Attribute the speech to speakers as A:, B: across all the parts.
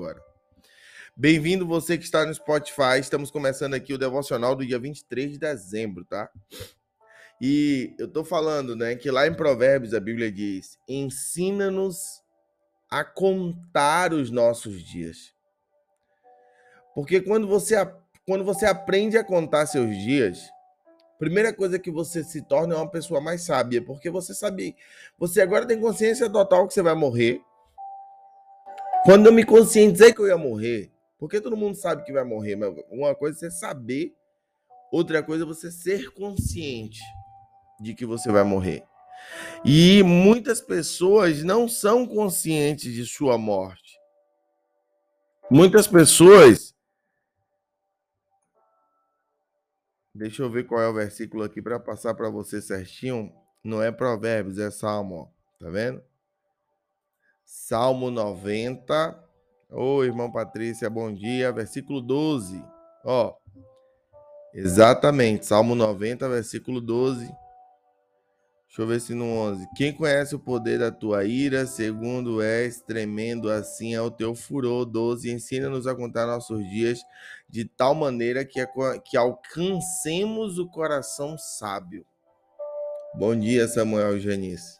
A: agora. Bem-vindo você que está no Spotify. Estamos começando aqui o devocional do dia 23 de dezembro, tá? E eu tô falando, né, que lá em Provérbios a Bíblia diz: "Ensina-nos a contar os nossos dias". Porque quando você quando você aprende a contar seus dias, primeira coisa que você se torna é uma pessoa mais sábia, porque você sabe, você agora tem consciência total que você vai morrer. Quando eu me conscientizei que eu ia morrer, porque todo mundo sabe que vai morrer, mas uma coisa é você saber, outra coisa é você ser consciente de que você vai morrer. E muitas pessoas não são conscientes de sua morte. Muitas pessoas Deixa eu ver qual é o versículo aqui para passar para você certinho. Não é Provérbios, é Salmo. Tá vendo? Salmo 90. Oi, irmão Patrícia, bom dia. Versículo 12. Ó. Exatamente, Salmo 90, versículo 12. Deixa eu ver se no 11. Quem conhece o poder da tua ira, segundo és tremendo assim é o teu furor. 12. Ensina-nos a contar nossos dias de tal maneira que, que alcancemos o coração sábio. Bom dia, Samuel Janice.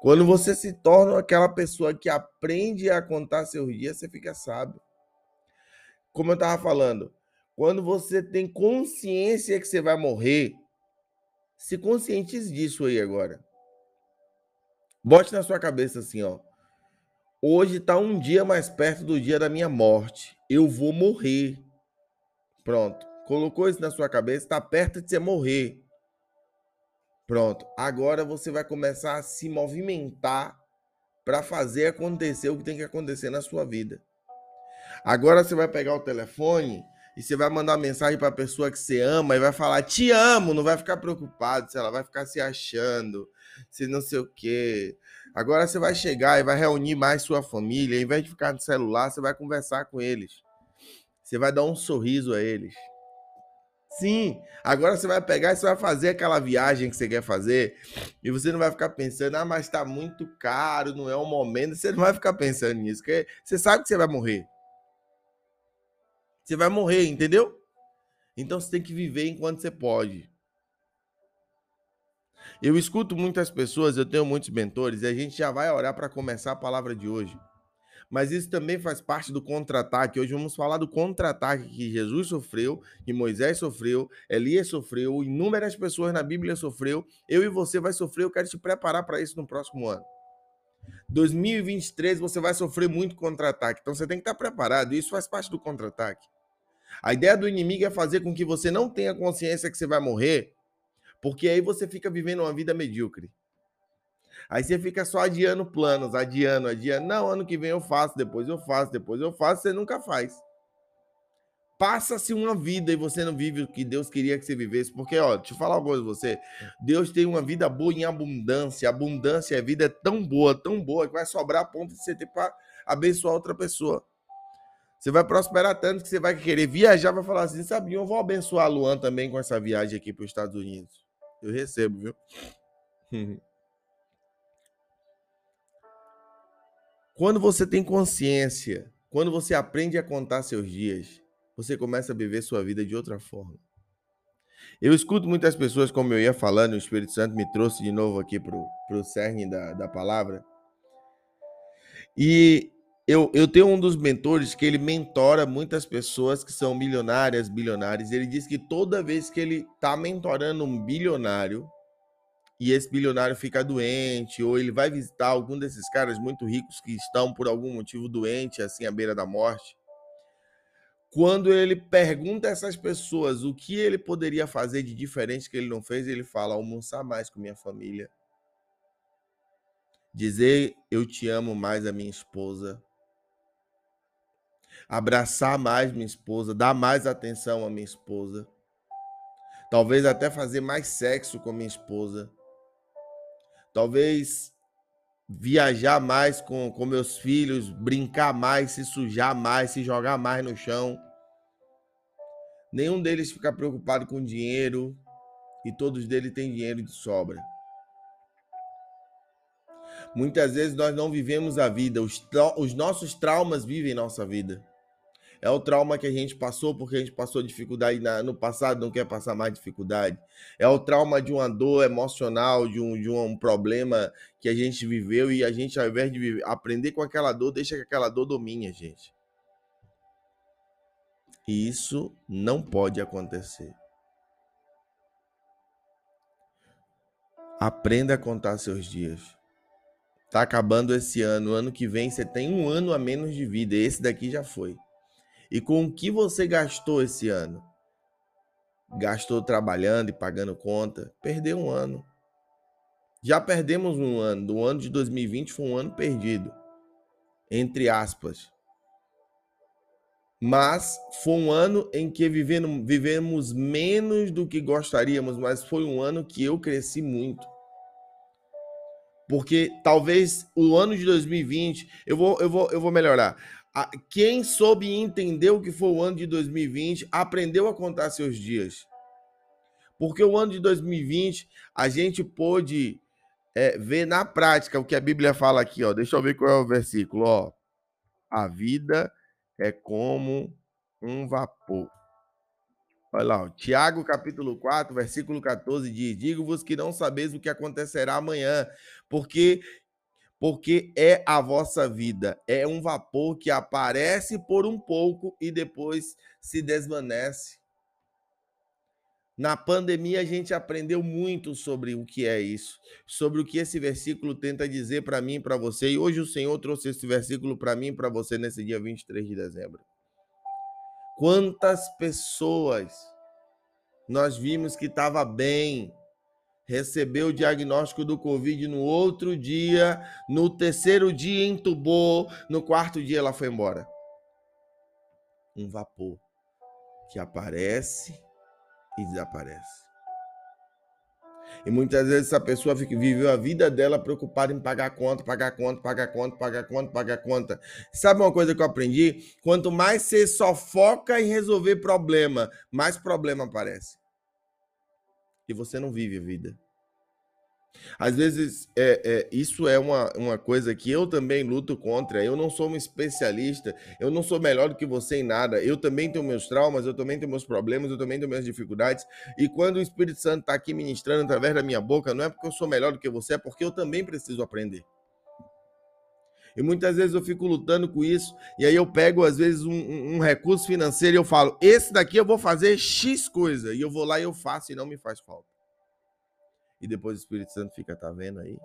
A: Quando você se torna aquela pessoa que aprende a contar seus dias, você fica sábio. Como eu estava falando, quando você tem consciência que você vai morrer, se conscientize disso aí agora. Bote na sua cabeça assim, ó. Hoje está um dia mais perto do dia da minha morte. Eu vou morrer. Pronto. Colocou isso na sua cabeça, está perto de você morrer. Pronto. Agora você vai começar a se movimentar para fazer acontecer o que tem que acontecer na sua vida. Agora você vai pegar o telefone e você vai mandar mensagem para a pessoa que você ama e vai falar te amo, não vai ficar preocupado se ela vai ficar se achando, se não sei o quê. Agora você vai chegar e vai reunir mais sua família, em vez de ficar no celular, você vai conversar com eles. Você vai dar um sorriso a eles. Sim, agora você vai pegar e você vai fazer aquela viagem que você quer fazer e você não vai ficar pensando, ah, mas está muito caro, não é o momento. Você não vai ficar pensando nisso, porque você sabe que você vai morrer. Você vai morrer, entendeu? Então você tem que viver enquanto você pode. Eu escuto muitas pessoas, eu tenho muitos mentores, e a gente já vai orar para começar a palavra de hoje. Mas isso também faz parte do contra-ataque. Hoje vamos falar do contra-ataque que Jesus sofreu, que Moisés sofreu, Elias sofreu, inúmeras pessoas na Bíblia sofreu. Eu e você vai sofrer, eu quero te preparar para isso no próximo ano. 2023 você vai sofrer muito contra-ataque, então você tem que estar preparado. Isso faz parte do contra-ataque. A ideia do inimigo é fazer com que você não tenha consciência que você vai morrer, porque aí você fica vivendo uma vida medíocre. Aí você fica só adiando planos, adiando, adiando. Não, ano que vem eu faço, depois eu faço, depois eu faço, você nunca faz. Passa-se uma vida e você não vive o que Deus queria que você vivesse. Porque, ó, deixa eu falar uma coisa você. Deus tem uma vida boa em abundância. Abundância, a vida é tão boa, tão boa, que vai sobrar a ponto de você ter para abençoar outra pessoa. Você vai prosperar tanto que você vai querer viajar, vai falar assim, sabe, eu vou abençoar a Luan também com essa viagem aqui para os Estados Unidos. Eu recebo, viu? quando você tem consciência, quando você aprende a contar seus dias, você começa a viver sua vida de outra forma. Eu escuto muitas pessoas, como eu ia falando, o Espírito Santo me trouxe de novo aqui para o cerne da, da palavra. E eu, eu tenho um dos mentores que ele mentora muitas pessoas que são milionárias, bilionários. Ele diz que toda vez que ele está mentorando um bilionário e esse bilionário fica doente, ou ele vai visitar algum desses caras muito ricos que estão por algum motivo doentes, assim, à beira da morte, quando ele pergunta a essas pessoas o que ele poderia fazer de diferente que ele não fez, ele fala: almoçar mais com minha família. Dizer eu te amo mais a minha esposa abraçar mais minha esposa, dar mais atenção à minha esposa. Talvez até fazer mais sexo com minha esposa. Talvez viajar mais com, com meus filhos, brincar mais, se sujar mais, se jogar mais no chão. Nenhum deles fica preocupado com dinheiro e todos deles têm dinheiro de sobra. Muitas vezes nós não vivemos a vida, os, os nossos traumas vivem nossa vida. É o trauma que a gente passou porque a gente passou dificuldade no passado, não quer passar mais dificuldade. É o trauma de uma dor emocional, de um, de um problema que a gente viveu e a gente, ao invés de viver, aprender com aquela dor, deixa que aquela dor domine a gente. E isso não pode acontecer. Aprenda a contar seus dias. Tá acabando esse ano. Ano que vem você tem um ano a menos de vida. Esse daqui já foi. E com o que você gastou esse ano? Gastou trabalhando e pagando conta? Perdeu um ano. Já perdemos um ano. O ano de 2020 foi um ano perdido. Entre aspas. Mas foi um ano em que vivemos, menos do que gostaríamos, mas foi um ano que eu cresci muito. Porque talvez o ano de 2020, eu vou, eu vou, eu vou melhorar quem soube entender o que foi o ano de 2020 aprendeu a contar seus dias. Porque o ano de 2020 a gente pôde é, ver na prática o que a Bíblia fala aqui, ó. Deixa eu ver qual é o versículo, ó. A vida é como um vapor. Olha lá, ó. Tiago capítulo 4, versículo 14 diz: Digo-vos que não sabeis o que acontecerá amanhã, porque porque é a vossa vida. É um vapor que aparece por um pouco e depois se desvanece. Na pandemia, a gente aprendeu muito sobre o que é isso, sobre o que esse versículo tenta dizer para mim e para você. E hoje o Senhor trouxe esse versículo para mim e para você nesse dia 23 de dezembro. Quantas pessoas nós vimos que estava bem, recebeu o diagnóstico do Covid no outro dia, no terceiro dia entubou, no quarto dia ela foi embora. Um vapor que aparece e desaparece. E muitas vezes essa pessoa viveu a vida dela preocupada em pagar conta, pagar conta, pagar conta, pagar conta, pagar conta. Sabe uma coisa que eu aprendi? Quanto mais você só foca em resolver problema, mais problema aparece e você não vive a vida. Às vezes, é, é, isso é uma, uma coisa que eu também luto contra. Eu não sou um especialista, eu não sou melhor do que você em nada. Eu também tenho meus traumas, eu também tenho meus problemas, eu também tenho minhas dificuldades. E quando o Espírito Santo está aqui ministrando através da minha boca, não é porque eu sou melhor do que você, é porque eu também preciso aprender. E muitas vezes eu fico lutando com isso, e aí eu pego, às vezes, um, um, recurso financeiro e eu falo: esse daqui eu vou fazer X coisa, e eu vou lá e eu faço e não me faz falta. E depois o Espírito Santo fica, tá vendo aí?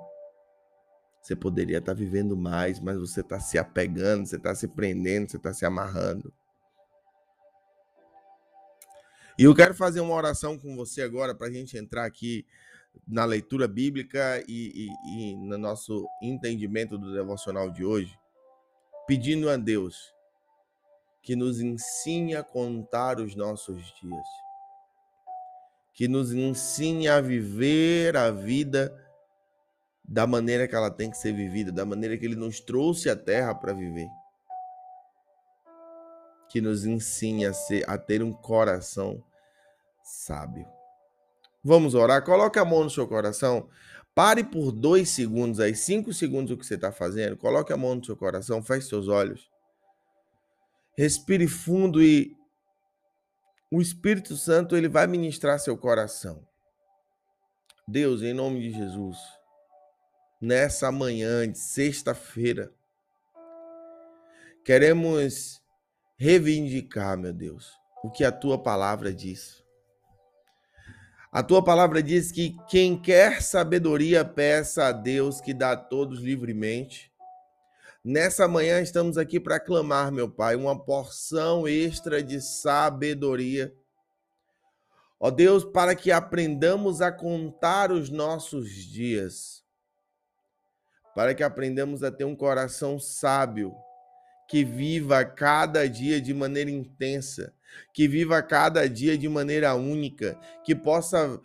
A: Você poderia estar tá vivendo mais, mas você está se apegando, você está se prendendo, você está se amarrando. E eu quero fazer uma oração com você agora para a gente entrar aqui na leitura bíblica e, e, e no nosso entendimento do devocional de hoje, pedindo a Deus que nos ensine a contar os nossos dias, que nos ensine a viver a vida da maneira que ela tem que ser vivida, da maneira que Ele nos trouxe à Terra para viver. Que nos ensine a, ser, a ter um coração sábio. Vamos orar? Coloque a mão no seu coração. Pare por dois segundos aí, cinco segundos o que você está fazendo. Coloque a mão no seu coração, feche seus olhos. Respire fundo e o Espírito Santo ele vai ministrar seu coração. Deus, em nome de Jesus, nessa manhã de sexta-feira, queremos reivindicar, meu Deus, o que a tua palavra diz. A tua palavra diz que quem quer sabedoria, peça a Deus que dá a todos livremente. Nessa manhã estamos aqui para clamar, meu Pai, uma porção extra de sabedoria. Ó Deus, para que aprendamos a contar os nossos dias, para que aprendamos a ter um coração sábio, que viva cada dia de maneira intensa, que viva cada dia de maneira única, que possa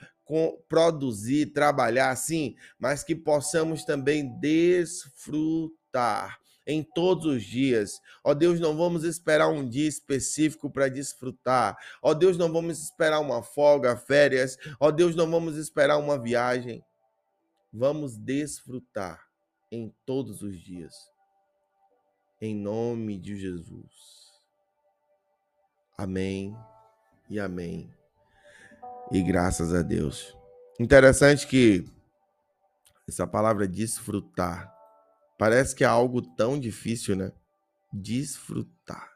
A: produzir, trabalhar assim, mas que possamos também desfrutar em todos os dias. Ó Deus, não vamos esperar um dia específico para desfrutar. Ó Deus, não vamos esperar uma folga, férias. Ó Deus, não vamos esperar uma viagem. Vamos desfrutar em todos os dias. Em nome de Jesus. Amém e amém. E graças a Deus. Interessante que essa palavra desfrutar parece que é algo tão difícil, né? Desfrutar.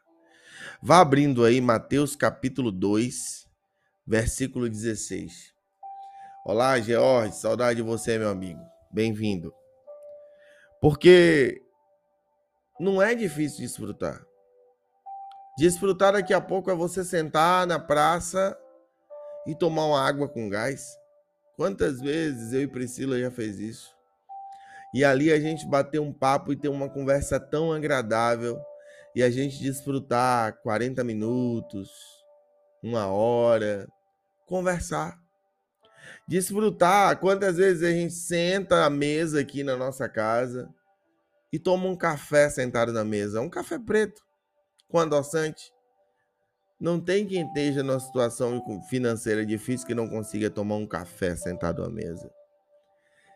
A: Vá abrindo aí Mateus capítulo 2, versículo 16. Olá, George, saudade de você, meu amigo. Bem-vindo. Porque não é difícil desfrutar. Desfrutar daqui a pouco é você sentar na praça e tomar uma água com gás. Quantas vezes eu e Priscila já fez isso? E ali a gente bater um papo e ter uma conversa tão agradável e a gente desfrutar 40 minutos, uma hora, conversar. Desfrutar quantas vezes a gente senta à mesa aqui na nossa casa e toma um café sentado na mesa, um café preto com adoçante. Não tem quem esteja numa situação financeira difícil que não consiga tomar um café sentado à mesa.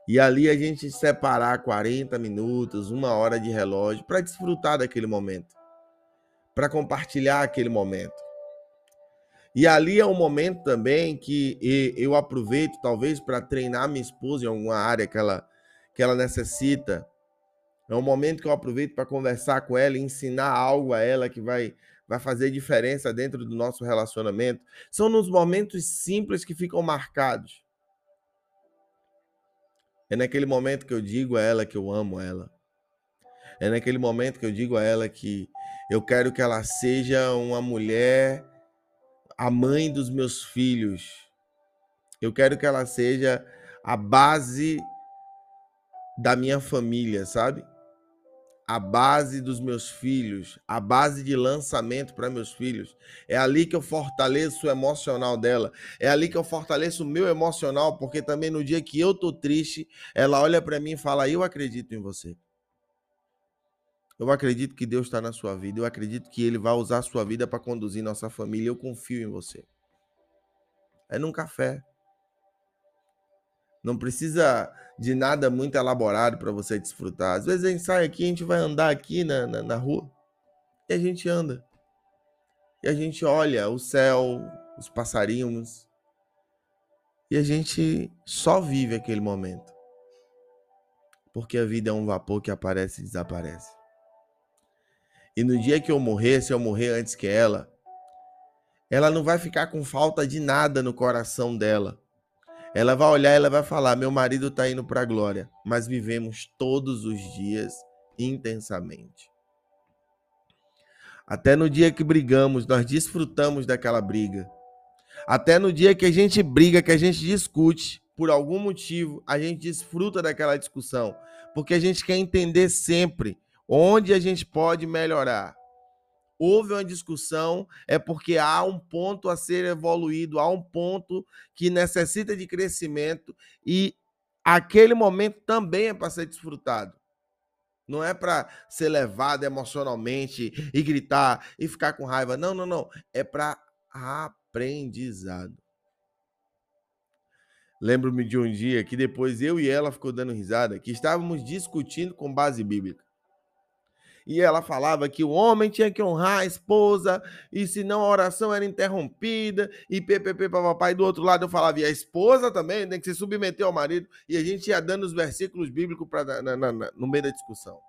A: E ali a gente separar 40 minutos, uma hora de relógio para desfrutar daquele momento, para compartilhar aquele momento. E ali é um momento também que eu aproveito, talvez, para treinar minha esposa em alguma área que ela, que ela necessita. É um momento que eu aproveito para conversar com ela ensinar algo a ela que vai vai fazer diferença dentro do nosso relacionamento. São nos momentos simples que ficam marcados. É naquele momento que eu digo a ela que eu amo ela. É naquele momento que eu digo a ela que eu quero que ela seja uma mulher, a mãe dos meus filhos. Eu quero que ela seja a base da minha família, sabe? A base dos meus filhos, a base de lançamento para meus filhos. É ali que eu fortaleço o emocional dela. É ali que eu fortaleço o meu emocional, porque também no dia que eu tô triste, ela olha para mim e fala: "Eu acredito em você". Eu acredito que Deus está na sua vida. Eu acredito que Ele vai usar a sua vida para conduzir nossa família. Eu confio em você. É num café. Não precisa de nada muito elaborado para você desfrutar. Às vezes a gente sai aqui, a gente vai andar aqui na, na, na rua e a gente anda. E a gente olha o céu, os passarinhos. E a gente só vive aquele momento. Porque a vida é um vapor que aparece e desaparece. E no dia que eu morrer, se eu morrer antes que ela, ela não vai ficar com falta de nada no coração dela ela vai olhar ela vai falar: Meu marido está indo para a glória, mas vivemos todos os dias intensamente. Até no dia que brigamos, nós desfrutamos daquela briga. Até no dia que a gente briga, que a gente discute, por algum motivo, a gente desfruta daquela discussão, porque a gente quer entender sempre onde a gente pode melhorar houve uma discussão, é porque há um ponto a ser evoluído, há um ponto que necessita de crescimento e aquele momento também é para ser desfrutado. Não é para ser levado emocionalmente e gritar e ficar com raiva. Não, não, não. É para aprendizado. Lembro-me de um dia que depois eu e ela ficou dando risada, que estávamos discutindo com base bíblica e ela falava que o homem tinha que honrar a esposa, e senão a oração era interrompida, e ppp papai do outro lado eu falava, e a esposa também tem que se submeter ao marido, e a gente ia dando os versículos bíblicos pra, na, na, na, no meio da discussão.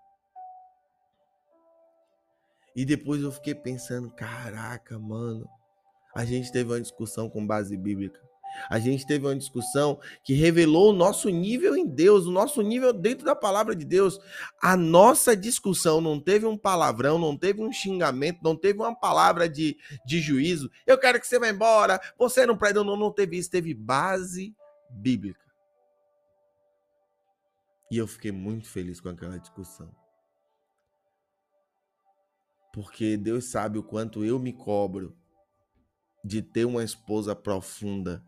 A: E depois eu fiquei pensando, caraca, mano, a gente teve uma discussão com base bíblica. A gente teve uma discussão que revelou o nosso nível em Deus, o nosso nível dentro da palavra de Deus. A nossa discussão não teve um palavrão, não teve um xingamento, não teve uma palavra de, de juízo. Eu quero que você vá embora, você não presta, não, não teve isso, teve base bíblica. E eu fiquei muito feliz com aquela discussão. Porque Deus sabe o quanto eu me cobro de ter uma esposa profunda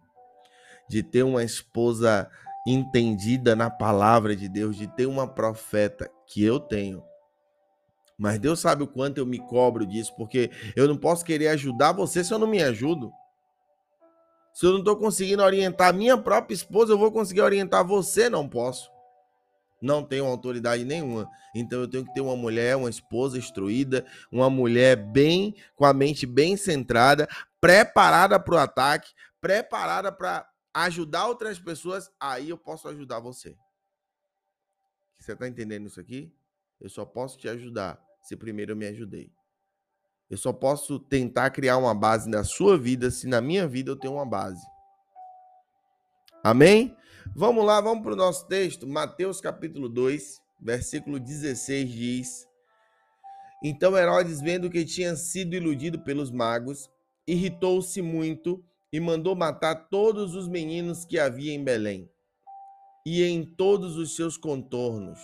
A: de ter uma esposa entendida na palavra de Deus, de ter uma profeta que eu tenho. Mas Deus sabe o quanto eu me cobro disso, porque eu não posso querer ajudar você se eu não me ajudo. Se eu não estou conseguindo orientar minha própria esposa, eu vou conseguir orientar você, não posso. Não tenho autoridade nenhuma. Então eu tenho que ter uma mulher, uma esposa instruída, uma mulher bem com a mente bem centrada, preparada para o ataque, preparada para ajudar outras pessoas, aí eu posso ajudar você. Você está entendendo isso aqui? Eu só posso te ajudar se primeiro eu me ajudei. Eu só posso tentar criar uma base na sua vida se na minha vida eu tenho uma base. Amém? Vamos lá, vamos para o nosso texto. Mateus capítulo 2, versículo 16 diz: Então Herodes, vendo que tinha sido iludido pelos magos, irritou-se muito e mandou matar todos os meninos que havia em Belém e em todos os seus contornos,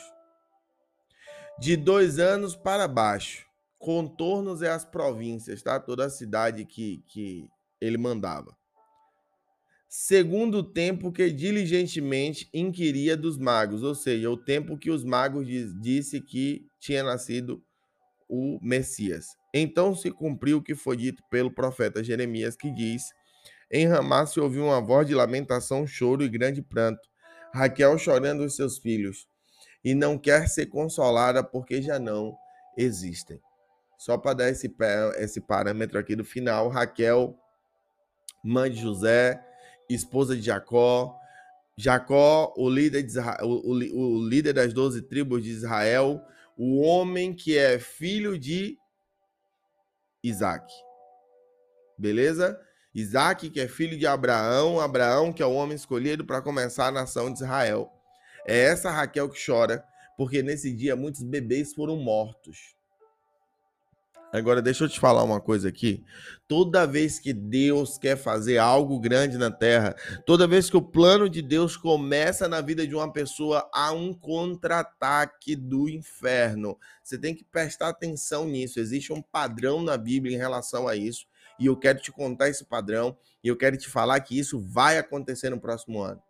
A: de dois anos para baixo. Contornos é as províncias, tá? Toda a cidade que, que ele mandava. Segundo o tempo que diligentemente inquiria dos magos, ou seja, o tempo que os magos diz, disse que tinha nascido o Messias. Então se cumpriu o que foi dito pelo profeta Jeremias, que diz: Em Ramá se ouviu uma voz de lamentação, choro e grande pranto. Raquel chorando os seus filhos, e não quer ser consolada porque já não existem. Só para dar esse, esse parâmetro aqui do final, Raquel, mãe de José, esposa de Jacó, Jacó, o líder, de Israel, o, o, o líder das doze tribos de Israel, o homem que é filho de Isaac. Beleza? Isaac, que é filho de Abraão, Abraão, que é o homem escolhido para começar a nação de Israel. É essa Raquel que chora, porque nesse dia muitos bebês foram mortos. Agora, deixa eu te falar uma coisa aqui. Toda vez que Deus quer fazer algo grande na terra, toda vez que o plano de Deus começa na vida de uma pessoa, há um contra-ataque do inferno. Você tem que prestar atenção nisso. Existe um padrão na Bíblia em relação a isso. E eu quero te contar esse padrão. E eu quero te falar que isso vai acontecer no próximo ano.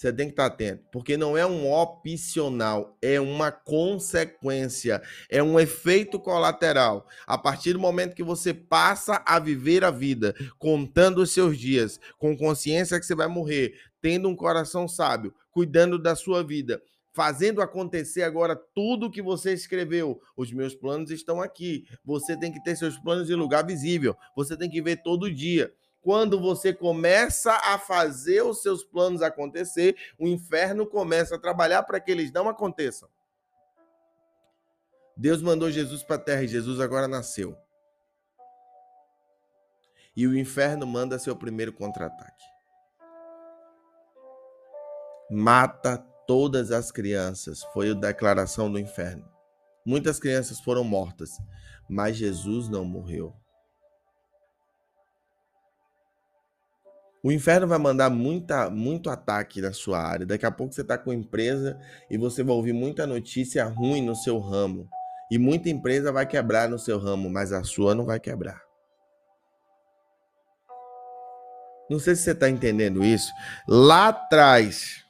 A: Você tem que estar atento, porque não é um opcional, é uma consequência, é um efeito colateral. A partir do momento que você passa a viver a vida, contando os seus dias, com consciência que você vai morrer, tendo um coração sábio, cuidando da sua vida, fazendo acontecer agora tudo que você escreveu. Os meus planos estão aqui. Você tem que ter seus planos em lugar visível. Você tem que ver todo dia quando você começa a fazer os seus planos acontecer, o inferno começa a trabalhar para que eles não aconteçam. Deus mandou Jesus para a terra e Jesus agora nasceu. E o inferno manda seu primeiro contra-ataque. Mata todas as crianças, foi a declaração do inferno. Muitas crianças foram mortas, mas Jesus não morreu. O inferno vai mandar muita, muito ataque na sua área. Daqui a pouco você está com empresa e você vai ouvir muita notícia ruim no seu ramo. E muita empresa vai quebrar no seu ramo, mas a sua não vai quebrar. Não sei se você está entendendo isso. Lá atrás,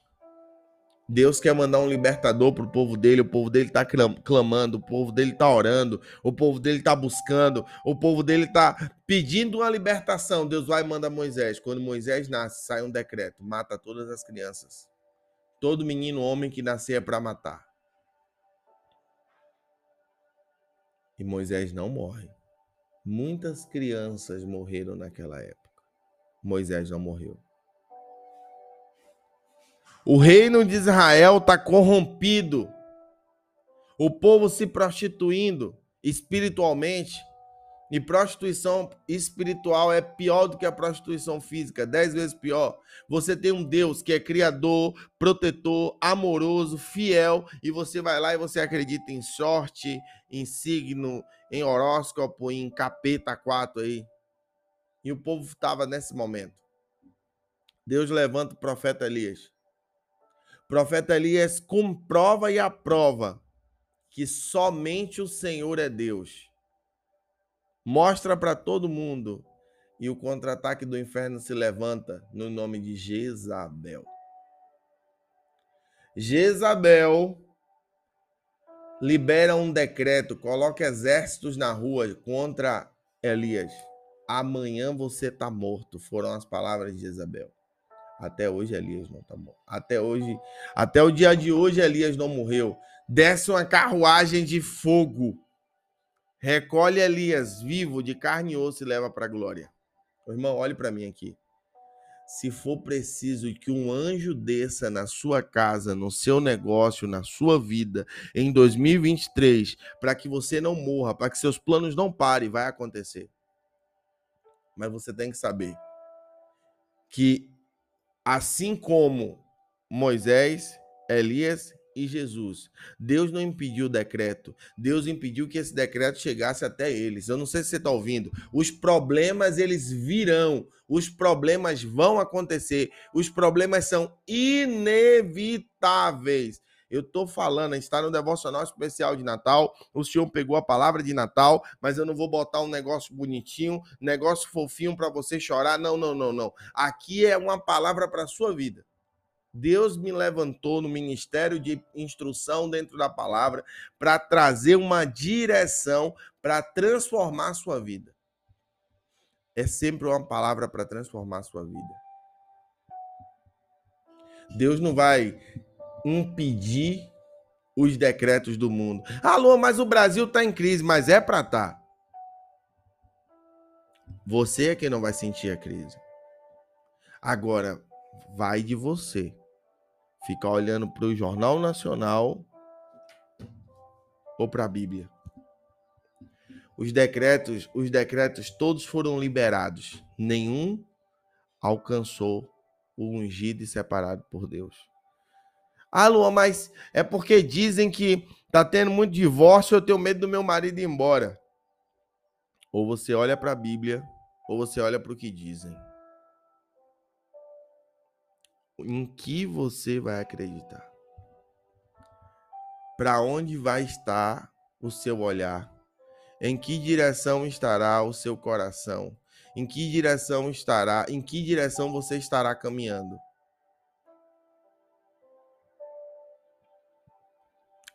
A: Deus quer mandar um libertador para o povo dele, o povo dele está clamando, o povo dele está orando, o povo dele está buscando, o povo dele está pedindo uma libertação. Deus vai e manda Moisés. Quando Moisés nasce, sai um decreto: mata todas as crianças. Todo menino homem que nascer é para matar. E Moisés não morre. Muitas crianças morreram naquela época. Moisés não morreu. O reino de Israel está corrompido. O povo se prostituindo espiritualmente. E prostituição espiritual é pior do que a prostituição física, dez vezes pior. Você tem um Deus que é criador, protetor, amoroso, fiel, e você vai lá e você acredita em sorte, em signo, em horóscopo, em capeta 4 aí. E o povo estava nesse momento. Deus levanta o profeta Elias profeta Elias comprova e aprova que somente o Senhor é Deus. Mostra para todo mundo e o contra-ataque do inferno se levanta no nome de Jezabel. Jezabel libera um decreto, coloca exércitos na rua contra Elias. Amanhã você está morto, foram as palavras de Jezabel. Até hoje Elias não tá morto. Até hoje, até o dia de hoje Elias não morreu. Desce uma carruagem de fogo. Recolhe Elias vivo de carne e osso e leva para a glória. Irmão, olhe para mim aqui. Se for preciso que um anjo desça na sua casa, no seu negócio, na sua vida, em 2023, para que você não morra, para que seus planos não parem, vai acontecer. Mas você tem que saber que assim como Moisés, Elias e Jesus. Deus não impediu o decreto. Deus impediu que esse decreto chegasse até eles. Eu não sei se você está ouvindo. Os problemas eles virão. Os problemas vão acontecer. Os problemas são inevitáveis. Eu estou falando, está no devocional especial de Natal. O senhor pegou a palavra de Natal, mas eu não vou botar um negócio bonitinho, negócio fofinho para você chorar. Não, não, não, não. Aqui é uma palavra para a sua vida. Deus me levantou no ministério de instrução dentro da palavra para trazer uma direção para transformar a sua vida. É sempre uma palavra para transformar a sua vida. Deus não vai impedir os decretos do mundo. Alô, mas o Brasil está em crise, mas é para estar. Tá. Você é quem não vai sentir a crise. Agora, vai de você. Ficar olhando para o Jornal Nacional ou para a Bíblia. Os decretos, os decretos todos foram liberados. Nenhum alcançou o ungido e separado por Deus. Ah, Luan, mas é porque dizem que tá tendo muito divórcio, eu tenho medo do meu marido ir embora. Ou você olha para a Bíblia, ou você olha para o que dizem. Em que você vai acreditar? Para onde vai estar o seu olhar? Em que direção estará o seu coração? Em que direção estará? Em que direção você estará caminhando?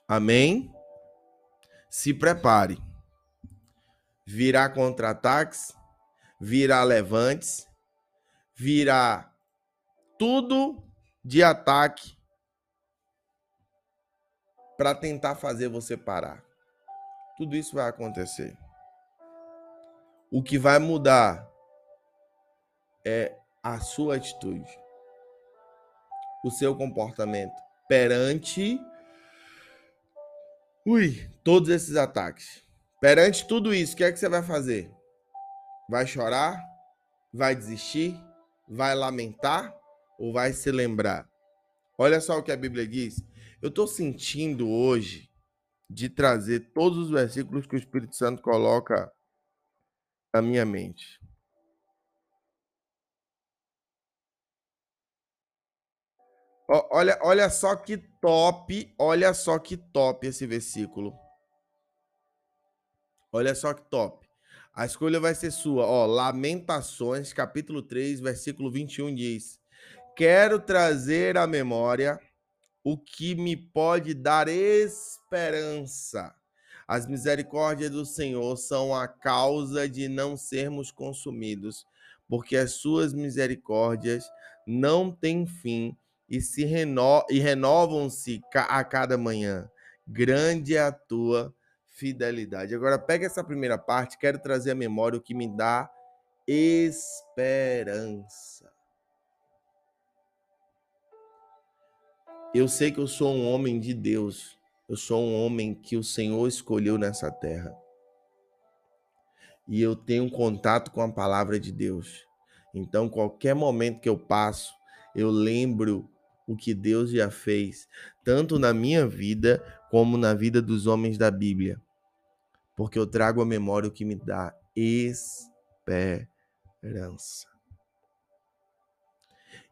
A: Amém? Se prepare. Virá contra-ataques, virá levantes, virá tudo de ataque para tentar fazer você parar. Tudo isso vai acontecer. O que vai mudar é a sua atitude, o seu comportamento perante Ui, todos esses ataques. Perante tudo isso, o que é que você vai fazer? Vai chorar? Vai desistir? Vai lamentar? Ou vai se lembrar? Olha só o que a Bíblia diz. Eu estou sentindo hoje de trazer todos os versículos que o Espírito Santo coloca na minha mente. Olha, olha só que top, olha só que top esse versículo. Olha só que top. A escolha vai ser sua. Ó, Lamentações, capítulo 3, versículo 21 diz: Quero trazer à memória o que me pode dar esperança. As misericórdias do Senhor são a causa de não sermos consumidos, porque as suas misericórdias não têm fim e se reno... e renovam-se a cada manhã. Grande é a tua fidelidade. Agora pega essa primeira parte, quero trazer à memória o que me dá esperança. Eu sei que eu sou um homem de Deus. Eu sou um homem que o Senhor escolheu nessa terra. E eu tenho contato com a palavra de Deus. Então, qualquer momento que eu passo, eu lembro o que Deus já fez, tanto na minha vida como na vida dos homens da Bíblia, porque eu trago à memória o que me dá esperança.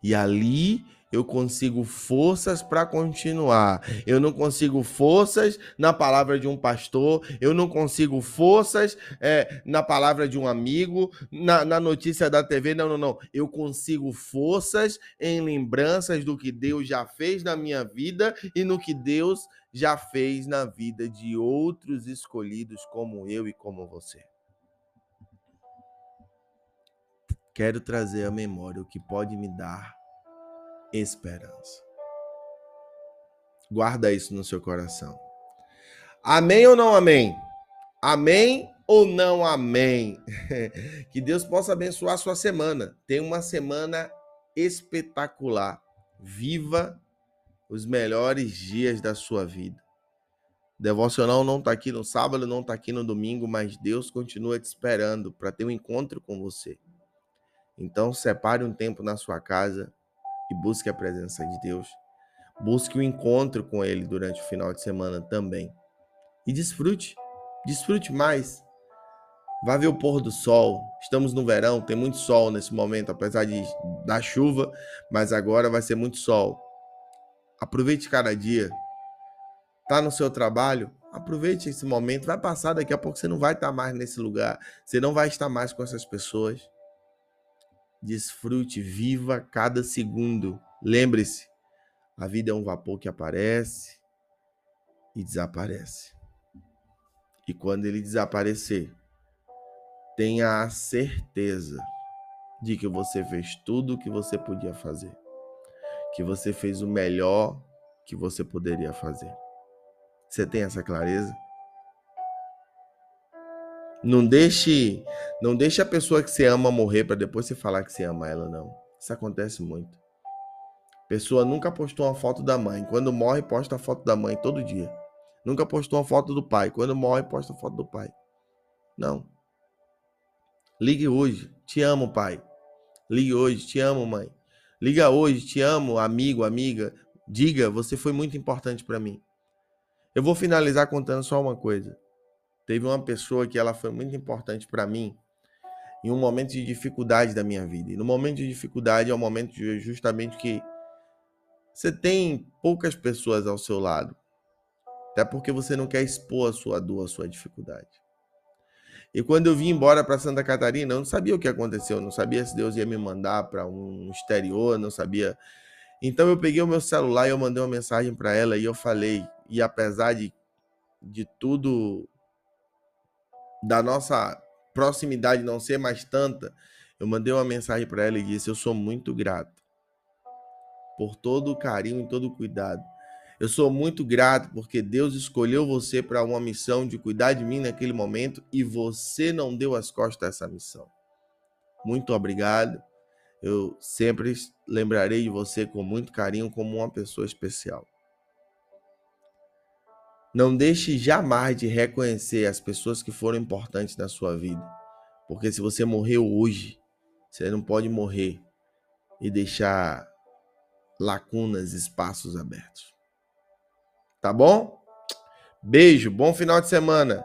A: E ali eu consigo forças para continuar. Eu não consigo forças na palavra de um pastor, eu não consigo forças é, na palavra de um amigo, na, na notícia da TV. Não, não, não. Eu consigo forças em lembranças do que Deus já fez na minha vida e no que Deus já fez na vida de outros escolhidos como eu e como você. Quero trazer à memória o que pode me dar esperança. Guarda isso no seu coração. Amém ou não amém? Amém ou não amém? Que Deus possa abençoar a sua semana. Tenha uma semana espetacular. Viva os melhores dias da sua vida. Devocional não está aqui no sábado, não está aqui no domingo, mas Deus continua te esperando para ter um encontro com você. Então, separe um tempo na sua casa e busque a presença de Deus. Busque o um encontro com Ele durante o final de semana também. E desfrute, desfrute mais. Vá ver o pôr do sol. Estamos no verão, tem muito sol nesse momento, apesar de da chuva, mas agora vai ser muito sol. Aproveite cada dia. Tá no seu trabalho? Aproveite esse momento. Vai passar daqui a pouco você não vai estar mais nesse lugar. Você não vai estar mais com essas pessoas. Desfrute, viva cada segundo. Lembre-se, a vida é um vapor que aparece e desaparece. E quando ele desaparecer, tenha a certeza de que você fez tudo o que você podia fazer. Que você fez o melhor que você poderia fazer. Você tem essa clareza? Não deixe, não deixe a pessoa que você ama morrer para depois você falar que você ama ela, não. Isso acontece muito. Pessoa nunca postou uma foto da mãe. Quando morre, posta a foto da mãe todo dia. Nunca postou uma foto do pai. Quando morre, posta a foto do pai. Não. Ligue hoje. Te amo, pai. Ligue hoje. Te amo, mãe. Liga hoje. Te amo, amigo, amiga. Diga, você foi muito importante para mim. Eu vou finalizar contando só uma coisa. Teve uma pessoa que ela foi muito importante para mim em um momento de dificuldade da minha vida. E no momento de dificuldade é o momento de justamente que você tem poucas pessoas ao seu lado. Até porque você não quer expor a sua dor, a sua dificuldade. E quando eu vim embora para Santa Catarina, eu não sabia o que aconteceu, eu não sabia se Deus ia me mandar para um exterior, não sabia. Então eu peguei o meu celular e eu mandei uma mensagem para ela e eu falei, e apesar de, de tudo da nossa proximidade não ser mais tanta, eu mandei uma mensagem para ela e disse: Eu sou muito grato por todo o carinho e todo o cuidado. Eu sou muito grato porque Deus escolheu você para uma missão de cuidar de mim naquele momento e você não deu as costas a essa missão. Muito obrigado. Eu sempre lembrarei de você com muito carinho como uma pessoa especial. Não deixe jamais de reconhecer as pessoas que foram importantes na sua vida. Porque se você morreu hoje, você não pode morrer e deixar lacunas, espaços abertos. Tá bom? Beijo, bom final de semana.